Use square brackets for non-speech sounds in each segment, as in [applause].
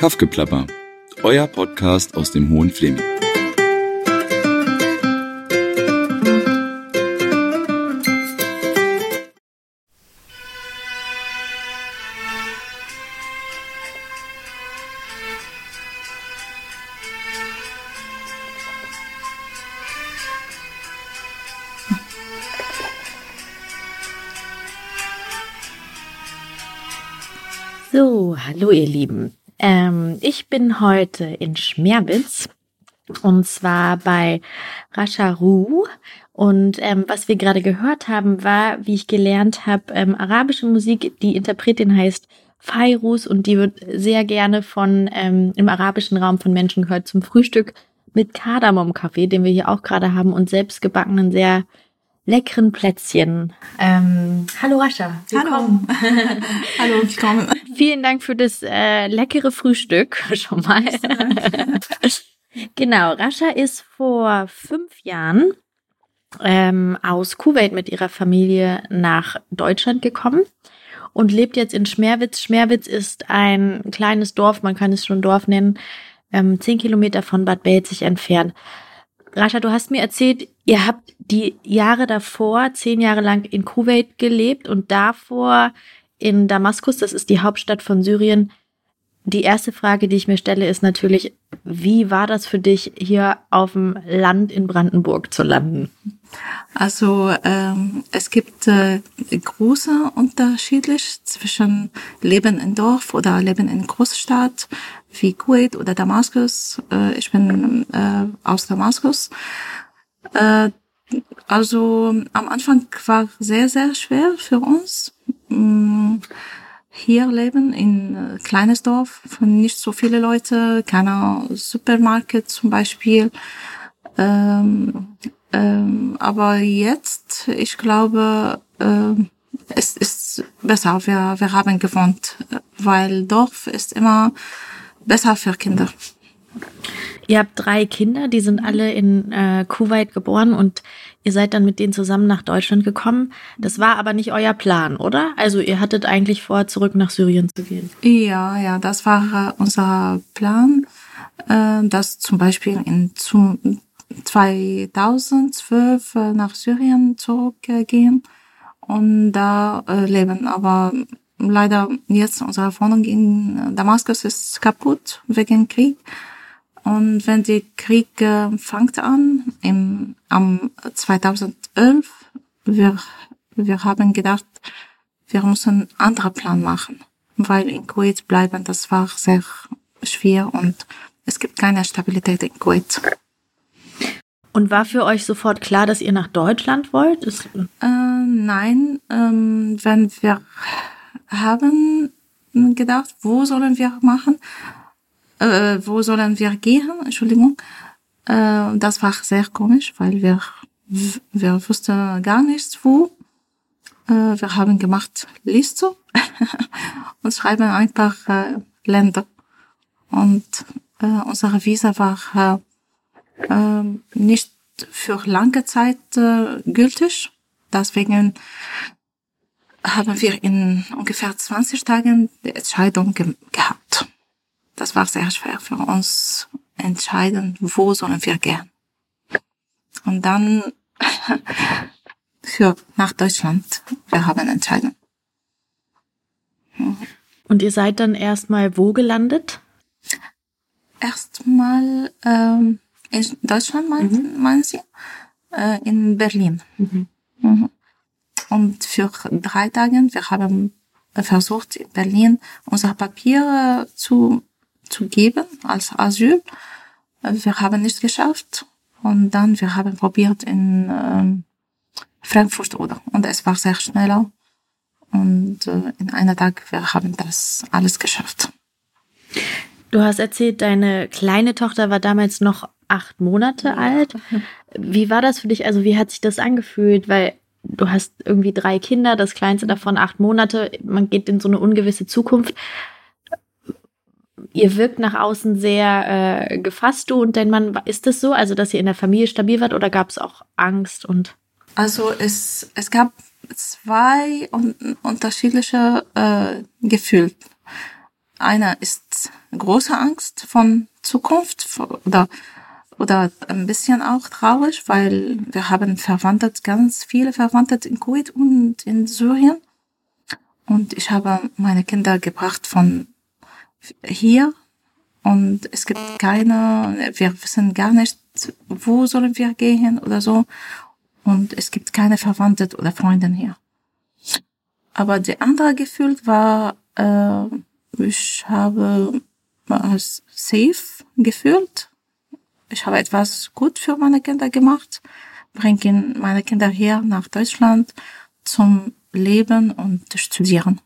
Kaffgeplapper, euer Podcast aus dem Hohen Fleming. So, hallo ihr Lieben. Ähm, ich bin heute in Schmerwitz und zwar bei Rasharu. Und ähm, was wir gerade gehört haben, war, wie ich gelernt habe, ähm, arabische Musik. Die Interpretin heißt Fairuz und die wird sehr gerne von ähm, im arabischen Raum von Menschen gehört zum Frühstück mit Kardamomkaffee, den wir hier auch gerade haben und selbstgebackenen sehr leckeren Plätzchen. Ähm, hallo Rascha. Hallo. [laughs] hallo, willkommen. [laughs] Vielen Dank für das äh, leckere Frühstück [laughs] schon mal. genau, Rascha ist vor fünf Jahren ähm, aus Kuwait mit ihrer Familie nach Deutschland gekommen und lebt jetzt in Schmerwitz. Schmerwitz ist ein kleines Dorf, man kann es schon Dorf nennen, ähm, zehn Kilometer von Bad Belzig entfernt. Rascha, du hast mir erzählt, ihr habt die Jahre davor, zehn Jahre lang in Kuwait gelebt und davor in Damaskus, das ist die Hauptstadt von Syrien. Die erste Frage, die ich mir stelle, ist natürlich, wie war das für dich, hier auf dem Land in Brandenburg zu landen? Also ähm, es gibt äh, große Unterschiede zwischen Leben in Dorf oder Leben in Großstadt wie Kuwait oder Damaskus. Äh, ich bin äh, aus Damaskus. Äh, also am Anfang war sehr, sehr schwer für uns. Hier leben in äh, kleines Dorf, von nicht so viele Leute, keiner Supermarkt zum Beispiel. Ähm, ähm, aber jetzt, ich glaube, äh, es ist besser. Wir, wir haben gewohnt, weil Dorf ist immer besser für Kinder. Ihr habt drei Kinder, die sind alle in äh, Kuwait geboren und ihr seid dann mit denen zusammen nach Deutschland gekommen. Das war aber nicht euer Plan, oder? Also ihr hattet eigentlich vor, zurück nach Syrien zu gehen. Ja, ja, das war äh, unser Plan, äh, dass zum Beispiel in zu, 2012 äh, nach Syrien zurückgehen und da äh, leben. Aber leider jetzt unsere Wohnung in Damaskus ist kaputt wegen Krieg. Und wenn der Krieg äh, fängt an, im, am 2011, wir, wir haben gedacht, wir müssen einen anderen Plan machen, weil in Kuwait bleiben, das war sehr schwer und es gibt keine Stabilität in Kuwait. Und war für euch sofort klar, dass ihr nach Deutschland wollt? Ist äh, nein, ähm, wenn wir haben gedacht, wo sollen wir machen? Äh, wo sollen wir gehen? Entschuldigung. Äh, das war sehr komisch, weil wir, wir wussten gar nichts wo. Äh, wir haben gemacht Liste [laughs] und schreiben einfach äh, Länder. Und äh, unsere Visa war äh, äh, nicht für lange Zeit äh, gültig. Deswegen haben wir in ungefähr 20 Tagen die Entscheidung ge gehabt. Das war sehr schwer für uns entscheiden, wo sollen wir gehen. Und dann [laughs] für nach Deutschland. Wir haben entschieden. Und ihr seid dann erstmal wo gelandet? Erstmal ähm, in Deutschland, meinen, mhm. meinen Sie? Äh, in Berlin. Mhm. Mhm. Und für drei Tagen, wir haben versucht, in Berlin unsere Papiere zu, zu geben als Asyl. Wir haben nicht geschafft. Und dann, wir haben probiert in ähm, Frankfurt oder. Und es war sehr schneller. Und äh, in einer Tag, wir haben das alles geschafft. Du hast erzählt, deine kleine Tochter war damals noch acht Monate alt. [laughs] Wie war das für dich? Also wie hat sich das angefühlt? Weil du hast irgendwie drei Kinder, das kleinste davon acht Monate, man geht in so eine ungewisse Zukunft. Ihr wirkt nach außen sehr äh, gefasst, du und dein Mann. Ist das so, also dass ihr in der Familie stabil wart oder gab es auch Angst und? Also es, es gab zwei un unterschiedliche äh, Gefühle. eine ist große Angst von Zukunft oder oder ein bisschen auch traurig, weil wir haben Verwandte, ganz viele Verwandte in Kuwait und in Syrien. Und ich habe meine Kinder gebracht von hier und es gibt keine, wir wissen gar nicht, wo sollen wir gehen oder so. Und es gibt keine Verwandte oder Freundin hier. Aber die andere Gefühl war, äh, ich habe als safe gefühlt ich habe etwas gut für meine Kinder gemacht, bringe meine Kinder hier nach Deutschland zum Leben und studieren.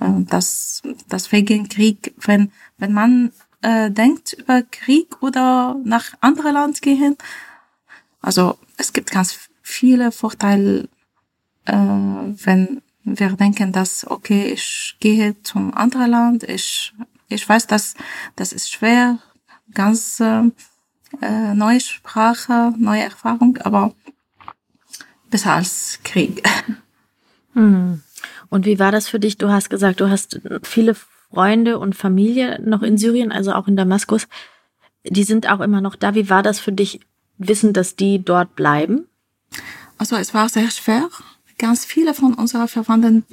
Das, deswegen Krieg, wenn, wenn man äh, denkt über Krieg oder nach andere Land gehen, also es gibt ganz viele Vorteile, äh, wenn wir denken, dass okay, ich gehe zum anderen Land, ich ich weiß, dass das ist schwer, ganz äh, äh, neue Sprache, neue Erfahrung, aber besser als Krieg. [laughs] Hm. Und wie war das für dich? Du hast gesagt, du hast viele Freunde und Familie noch in Syrien, also auch in Damaskus. Die sind auch immer noch da. Wie war das für dich, wissen, dass die dort bleiben? Also es war sehr schwer. Ganz viele von unseren Verwandten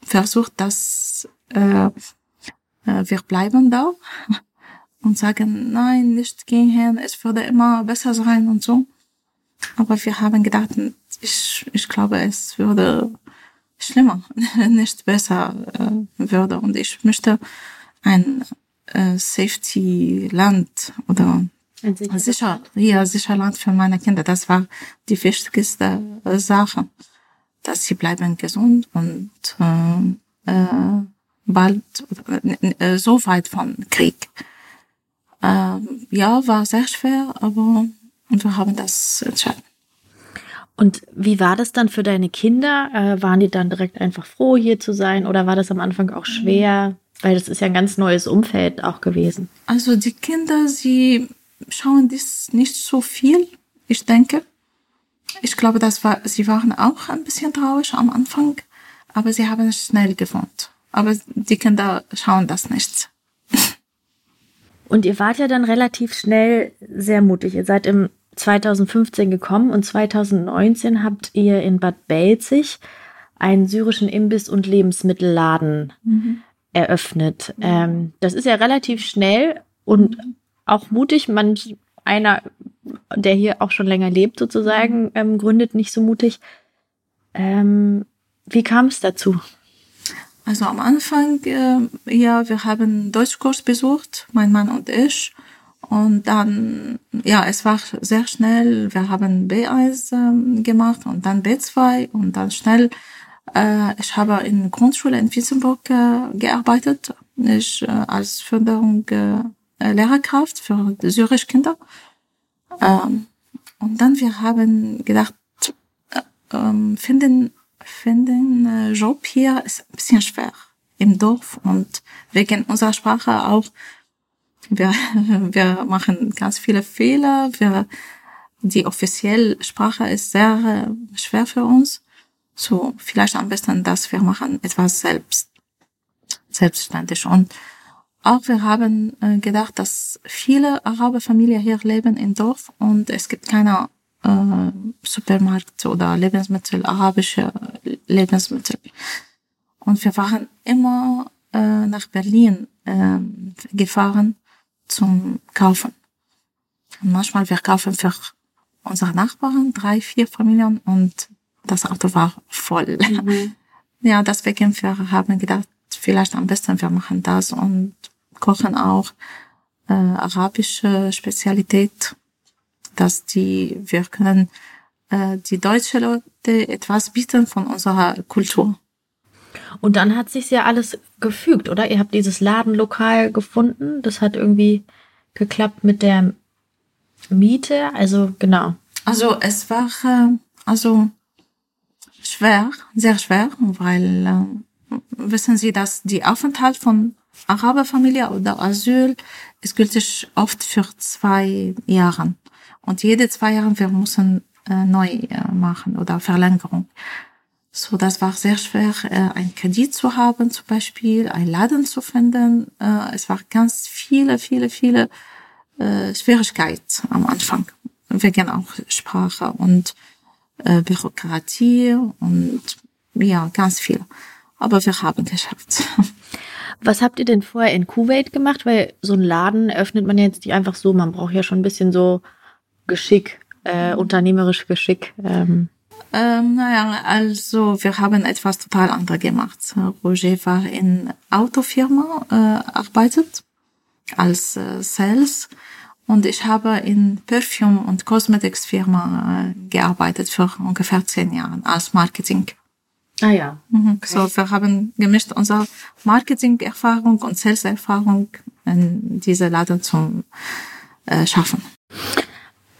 versucht, dass äh, äh wir bleiben da [laughs] und sagen, nein, nicht gehen, es würde immer besser sein und so. Aber wir haben gedacht, ich, ich glaube, es würde schlimmer, [laughs] nicht besser äh, würde. Und ich möchte ein äh, Safety-Land oder ein sicher, ja, sicher Land für meine Kinder. Das war die wichtigste äh, Sache, dass sie bleiben gesund und äh, äh, bald äh, so weit von Krieg. Ähm, ja, war sehr schwer, aber wir haben das entschieden. Und wie war das dann für deine Kinder? Äh, waren die dann direkt einfach froh, hier zu sein? Oder war das am Anfang auch schwer? Weil das ist ja ein ganz neues Umfeld auch gewesen. Also die Kinder, sie schauen das nicht so viel, ich denke. Ich glaube, das war, sie waren auch ein bisschen traurig am Anfang, aber sie haben es schnell gewohnt. Aber die Kinder schauen das nicht. [laughs] Und ihr wart ja dann relativ schnell sehr mutig. Ihr seid im 2015 gekommen und 2019 habt ihr in Bad Belzig einen syrischen Imbiss- und Lebensmittelladen mhm. eröffnet. Mhm. Ähm, das ist ja relativ schnell und mhm. auch mutig. Manch einer, der hier auch schon länger lebt, sozusagen, mhm. ähm, gründet nicht so mutig. Ähm, wie kam es dazu? Also am Anfang, äh, ja, wir haben Deutschkurs besucht, mein Mann und ich. Und dann, ja, es war sehr schnell. Wir haben B1 äh, gemacht und dann B2 und dann schnell. Äh, ich habe in Grundschule in Wiesenburg äh, gearbeitet. Ich äh, als Förderung äh, Lehrerkraft für syrische Kinder. Ähm, und dann wir haben gedacht, äh, ähm, finden finden äh, Job hier ist ein bisschen schwer im Dorf und wegen unserer Sprache auch. Wir, [laughs] wir machen ganz viele Fehler. Wir, die offizielle Sprache ist sehr äh, schwer für uns. So, vielleicht am besten, dass wir machen etwas selbst, selbstständig. Und auch wir haben äh, gedacht, dass viele Araberfamilien hier leben im Dorf und es gibt keine äh, Supermarkt oder Lebensmittel, arabische Lebensmittel. Und wir waren immer äh, nach Berlin äh, gefahren zum Kaufen. Manchmal wir kaufen für unsere Nachbarn drei, vier Familien und das Auto war voll. Mhm. [laughs] Ja, deswegen wir haben gedacht, vielleicht am besten wir machen das und kochen auch äh, arabische Spezialität dass die, wir können äh, die deutsche Leute etwas bieten von unserer Kultur. Und dann hat sich ja alles gefügt, oder? Ihr habt dieses Ladenlokal gefunden. Das hat irgendwie geklappt mit der Miete. Also genau. Also es war äh, also schwer, sehr schwer, weil äh, wissen Sie, dass die Aufenthalt von Araberfamilie oder Asyl ist gültig oft für zwei Jahren. Und jede zwei Jahre wir müssen äh, neu äh, machen oder Verlängerung. So, das war sehr schwer, äh, ein Kredit zu haben, zum Beispiel, ein Laden zu finden. Äh, es war ganz viele, viele, viele äh, Schwierigkeiten am Anfang. Wegen auch Sprache und äh, Bürokratie und ja, ganz viel. Aber wir haben geschafft. [laughs] Was habt ihr denn vorher in Kuwait gemacht? Weil so einen Laden öffnet man jetzt nicht einfach so. Man braucht ja schon ein bisschen so Geschick, äh, unternehmerisch Geschick. Ähm. Ähm, naja, also wir haben etwas total anderes gemacht. Roger war in Autofirma äh, arbeitet als äh, Sales und ich habe in Perfume und Cosmetics Firma äh, gearbeitet für ungefähr zehn Jahre als Marketing. Ah ja. Mhm. Okay. So, wir haben gemischt unsere Marketing-Erfahrung und Sales-Erfahrung in diese Laden zum äh, schaffen.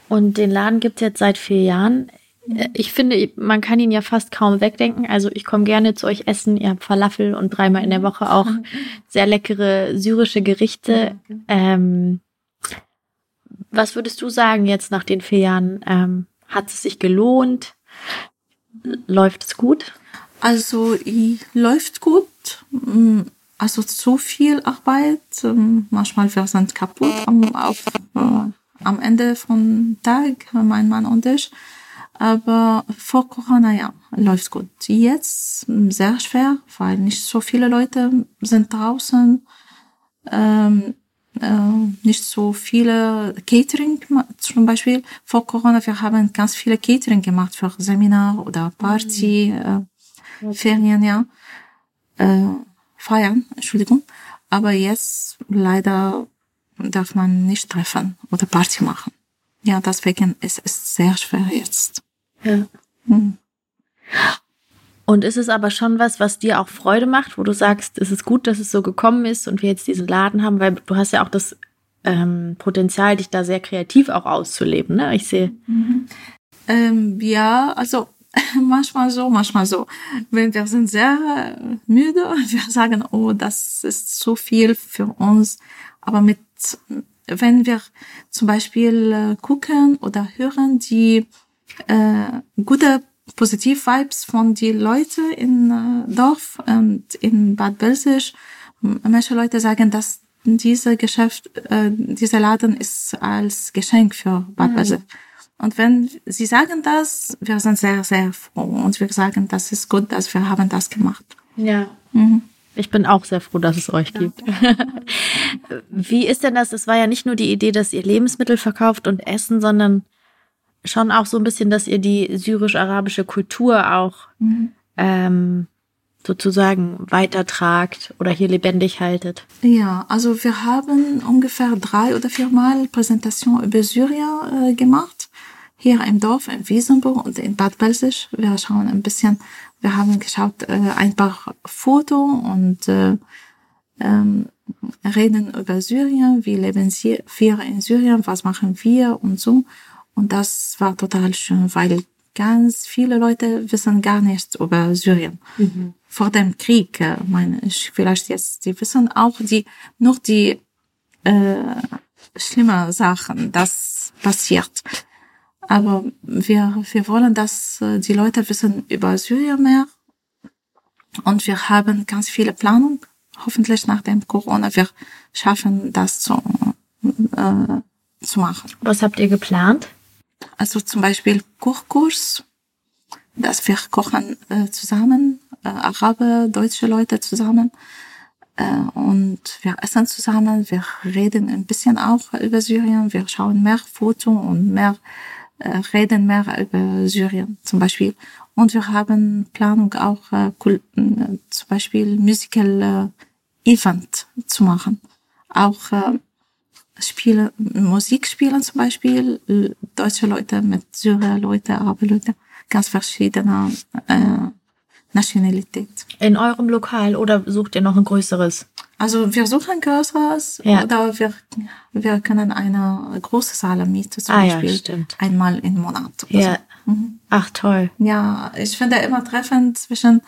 Und den Laden gibt's jetzt seit vier Jahren. Äh, ich finde, man kann ihn ja fast kaum wegdenken. Also ich komme gerne zu euch essen. Ihr habt Falafel und dreimal in der Woche auch sehr leckere syrische Gerichte. Ähm, was würdest du sagen jetzt nach den vier Jahren? Ähm, hat es sich gelohnt? Läuft es gut? Also läuft gut. Mm, also zu viel Arbeit. Ähm, manchmal wir sind kaputt am, auf, äh, am Ende vom Tag, mein Mann und ich. Aber vor Corona, ja, läuft gut. Jetzt sehr schwer, weil nicht so viele Leute sind draußen. Ähm, äh, nicht so viele Catering zum Beispiel. Vor Corona, wir haben ganz viele Catering gemacht für Seminar oder Party, mhm. äh, Ferien, ja. Äh, feiern, Entschuldigung. Aber jetzt leider darf man nicht treffen oder Party machen. Ja, deswegen ist es sehr schwer jetzt. Ja. Hm. Und ist es aber schon was, was dir auch Freude macht, wo du sagst, es ist gut, dass es so gekommen ist und wir jetzt diesen Laden haben, weil du hast ja auch das ähm, Potenzial, dich da sehr kreativ auch auszuleben, ne? Ich sehe. Mhm. Ähm, ja, also [laughs] manchmal so, manchmal so. Wenn wir sind sehr müde, wir sagen, oh, das ist zu viel für uns. Aber mit, wenn wir zum Beispiel äh, gucken oder hören, die äh, gute Positiv-Vibes von die Leute in äh, Dorf und in Bad Belzig. Manche Leute sagen, dass diese Geschäft, äh, dieser Laden ist als Geschenk für Bad mhm. Belzig. Und wenn sie sagen das, wir sind sehr, sehr froh und wir sagen, das ist gut, dass wir haben das gemacht. Ja. Mhm. Ich bin auch sehr froh, dass es euch gibt. [laughs] Wie ist denn das? Es war ja nicht nur die Idee, dass ihr Lebensmittel verkauft und Essen, sondern schon auch so ein bisschen, dass ihr die syrisch-arabische Kultur auch mhm. ähm, sozusagen weitertragt oder hier lebendig haltet? Ja, also wir haben ungefähr drei oder viermal Präsentation über Syrien äh, gemacht. Hier im Dorf, in Wiesenburg und in Bad Belzig. Wir schauen ein bisschen, wir haben geschaut, äh, ein paar Foto und äh, ähm, reden über Syrien, wie leben wir in Syrien, was machen wir und so. Und das war total schön, weil ganz viele Leute wissen gar nichts über Syrien. Mhm. Vor dem Krieg, äh, meine ich, vielleicht jetzt, die wissen auch die, nur die äh, schlimme Sachen, das passiert. Aber wir, wir wollen, dass äh, die Leute wissen über Syrien mehr. Und wir haben ganz viele Planungen. Hoffentlich nach dem Corona, wir schaffen das zu, äh, zu machen. Was habt ihr geplant? Also zum Beispiel Kochkurs, dass wir kochen äh, zusammen, äh, Araber, deutsche Leute zusammen. Äh, und wir essen zusammen, wir reden ein bisschen auch über Syrien, wir schauen mehr Fotos und mehr reden mehr über Syrien zum Beispiel. Und wir haben Planung auch äh, äh zum Beispiel Musical äh, Event zu machen. Auch äh, spielen, Musik spielen zum Beispiel, deutsche Leute mit Syrer Leute, Araber Leute, ganz verschiedene äh, Nationalität. In eurem Lokal oder sucht ihr noch ein größeres? Also wir suchen ein größeres ja. oder wir, wir können eine große Saal mieten zum ah, Beispiel ja, stimmt. einmal im Monat. Ja. So. Mhm. Ach toll. Ja, ich finde immer Treffen zwischen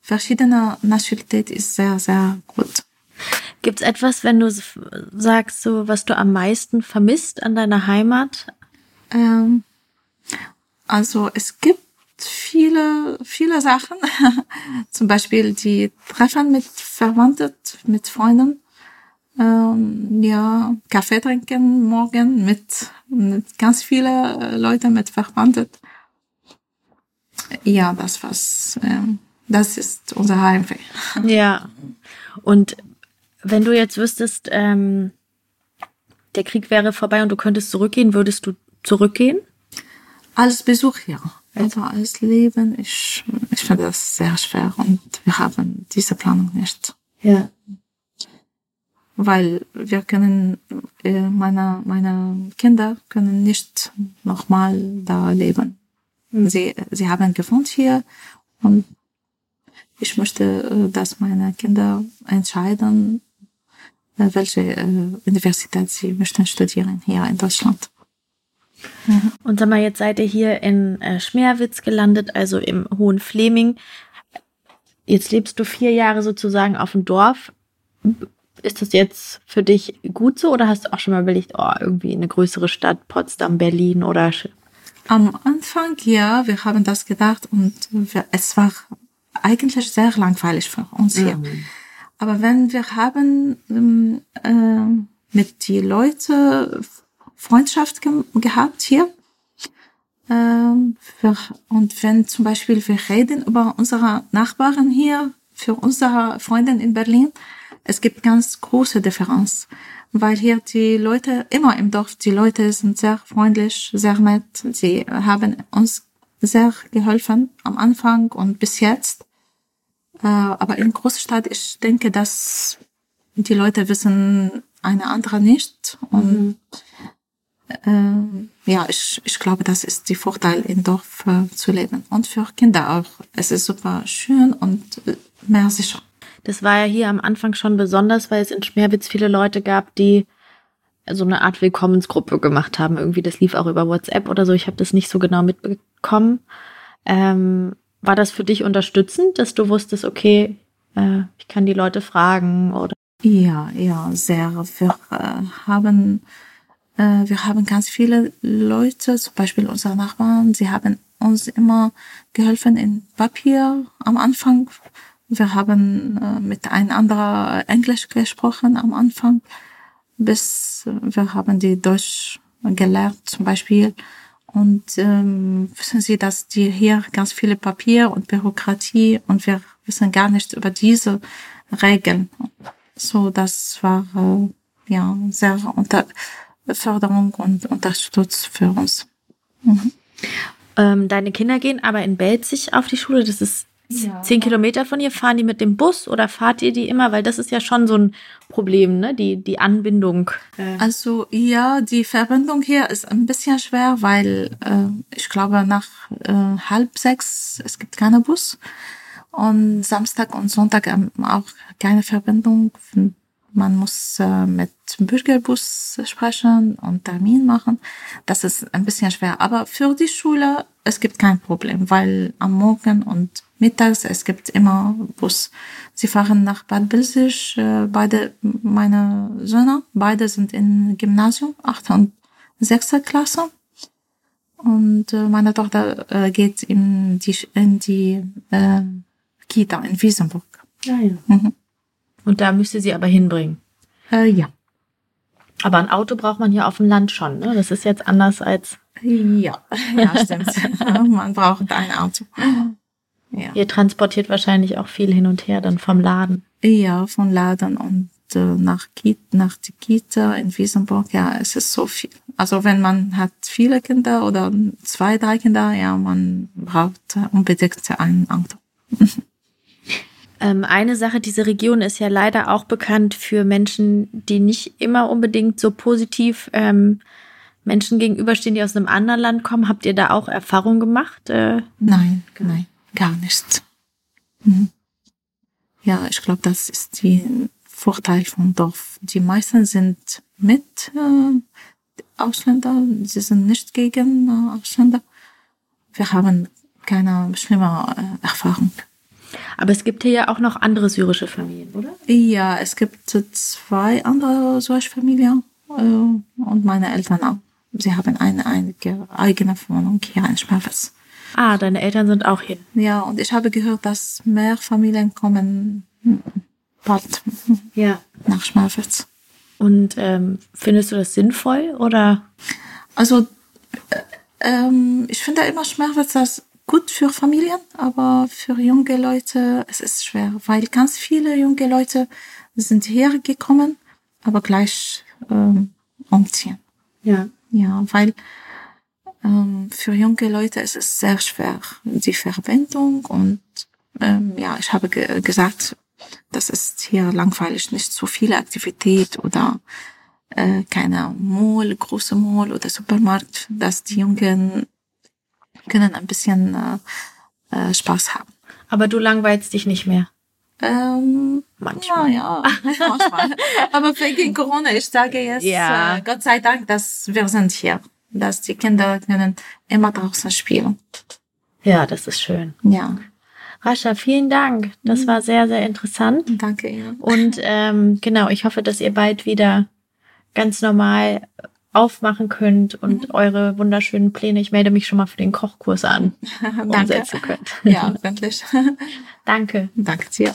verschiedenen Nationalitäten ist sehr, sehr gut. Gibt es etwas, wenn du sagst, so was du am meisten vermisst an deiner Heimat? Ähm, also es gibt viele, viele Sachen. [laughs] Zum Beispiel die Treffen mit Verwandten, mit Freunden. Ähm, ja, Kaffee trinken morgen mit, mit ganz viele Leute, mit Verwandten. Ja, das was, ähm, das ist unser Heimweh. [laughs] Ja. Und wenn du jetzt wüsstest, ähm, der Krieg wäre vorbei und du könntest zurückgehen, würdest du zurückgehen? Als Besuch, Aber als Leben, ich, ich finde das sehr schwer und wir haben diese Planung nicht. Ja. Weil wir können, äh, meine, meine Kinder können nicht nochmal da leben. Mhm. Sie, sie haben gewohnt hier und ich möchte, äh, dass meine Kinder entscheiden, äh, welche Universität sie möchten studieren hier in Deutschland. Und sag mal, jetzt seid ihr hier in äh, Schmerwitz gelandet, also im Hohen Fleming. Jetzt lebst du vier Jahre sozusagen auf dem Dorf. Ist das jetzt für dich gut so oder hast du auch schon mal überlegt, oh, irgendwie eine größere Stadt, Potsdam, Berlin oder Am Anfang, ja, wir haben das gedacht und wir, es war eigentlich sehr langweilig für uns hier. Aber wenn wir haben ähm, äh, mit die Leute Freundschaft ge gehabt hier, ähm, wir, und wenn zum Beispiel wir reden über unsere Nachbarn hier, für unsere Freundin in Berlin, es gibt ganz große Differenz, weil hier die Leute, immer im Dorf, die Leute sind sehr freundlich, sehr nett, sie haben uns sehr geholfen am Anfang und bis jetzt. Äh, aber in Großstadt, ich denke, dass die Leute wissen eine andere nicht. Und ähm, ja, ich, ich glaube, das ist die Vorteil, im Dorf äh, zu leben. Und für Kinder auch. Es ist super schön und äh, mehr sicher. Das war ja hier am Anfang schon besonders, weil es in Schmerwitz viele Leute gab, die so eine Art Willkommensgruppe gemacht haben. Irgendwie, das lief auch über WhatsApp oder so. Ich habe das nicht so genau mitbekommen. Ähm, war das für dich unterstützend, dass du wusstest, okay, äh, ich kann die Leute fragen oder? Ja, ja, sehr. Wir äh, haben, äh, wir haben ganz viele Leute, zum Beispiel unsere Nachbarn, sie haben uns immer geholfen in Papier am Anfang. Wir haben äh, mit ein anderer Englisch gesprochen am Anfang, bis wir haben die Deutsch gelernt zum Beispiel. Und ähm, wissen Sie, dass die hier ganz viele Papier und Bürokratie und wir wissen gar nicht über diese Regeln. So, das war äh, ja sehr unter Förderung und Unterstützung für uns. Ähm, deine Kinder gehen aber in Belzig auf die Schule. Das ist Ja. zehn Kilometer von ihr. Fahren die mit dem Bus oder fahrt ihr die immer? Weil das ist ja schon so ein Problem, ne? Die, die Anbindung. Äh, Also ja, die Verbindung hier ist ein bisschen schwer, weil äh, ich glaube nach äh, halb sechs es gibt keinen Bus und Samstag und Sonntag ähm, auch keine Verbindung. Man muss äh, mit dem Bürgerbus sprechen und Termin machen. Das ist ein bisschen schwer. Aber für die Schule es gibt kein Problem, weil am Morgen und mittags es gibt immer Bus. Sie fahren nach Bad Belzig. Äh, beide meine Söhne, beide sind im Gymnasium, 8. und 6. Klasse. Und äh, meine Tochter äh, geht in die in die äh, Kita in Wiesenburg. ja, ja. Mhm. Und da müsste sie aber hinbringen. Äh, ja. Aber ein Auto braucht man hier auf dem Land schon, ne? Das ist jetzt anders als Ja, ja, stimmt. [laughs] Man braucht ein Auto. Ja. ihr transportiert wahrscheinlich auch viel hin und her dann vom Laden. Ja, von Laden und äh, nach, Kita, nach die Kita in Wiesenburg, ja, es ist so viel. Also wenn man hat viele Kinder oder zwei, drei Kinder, ja, man braucht unbedingt ein Auto. [laughs] Ähm, eine Sache, diese Region ist ja leider auch bekannt für Menschen, die nicht immer unbedingt so positiv ähm, Menschen gegenüberstehen, die aus einem anderen Land kommen. Habt ihr da auch Erfahrung gemacht? Äh, Nein, nein, gar nicht. Mhm. Ja, ich glaube, das ist die Vorteil vom Dorf. Die meisten sind mit äh, Ausländer, sie sind nicht gegen äh, Ausländer. Wir haben keine schlimme äh, Erfahrung. Aber es gibt hier ja auch noch andere syrische Familien, oder? Ja, es gibt zwei andere solche Familien äh, und meine Eltern auch. Sie haben eine, eine eigene Wohnung hier in Schmerz. Ah, deine Eltern sind auch hin. Ja, und ich habe gehört, dass mehr Familien kommen hm, bald Ja. nach Schmerwitz. Und ähm, findest du das sinnvoll oder? Also, äh, ähm, ich finde immer Schmerwitz das gut für Familien, aber für junge Leute es ist schwer, weil ganz viele junge Leute sind hergekommen, aber gleich ähm, umziehen. Ja. Ja, weil ähm, für junge Leute ist es sehr schwer, die Verbindung und ähm, ja, ich habe ge gesagt, das ist hier langweilig, nicht so viele Aktivität oder äh, keine Mall, große Mall oder Supermarkt, dass die Jungen können ein bisschen äh, äh, Spaß haben. Aber du langweilst dich nicht mehr. Ähm, Manchmal. Ja, ja, manchmal. [laughs] Aber wegen Corona, ich sage jetzt, Ja. äh, Gott sei Dank, dass wir sind hier. Dass die Kinder können immer draußen spielen. Ja, das ist schön. Ja, Rascha, vielen Dank. Das war sehr, sehr interessant. danke Ihnen. Und ähm, genau, ich hoffe, dass ihr bald wieder ganz normal aufmachen könnt und eure wunderschönen Pläne, ich melde mich schon mal für den Kochkurs an, [laughs] danke. umsetzen könnt. Ja, wirklich. [laughs] Danke. danke dir.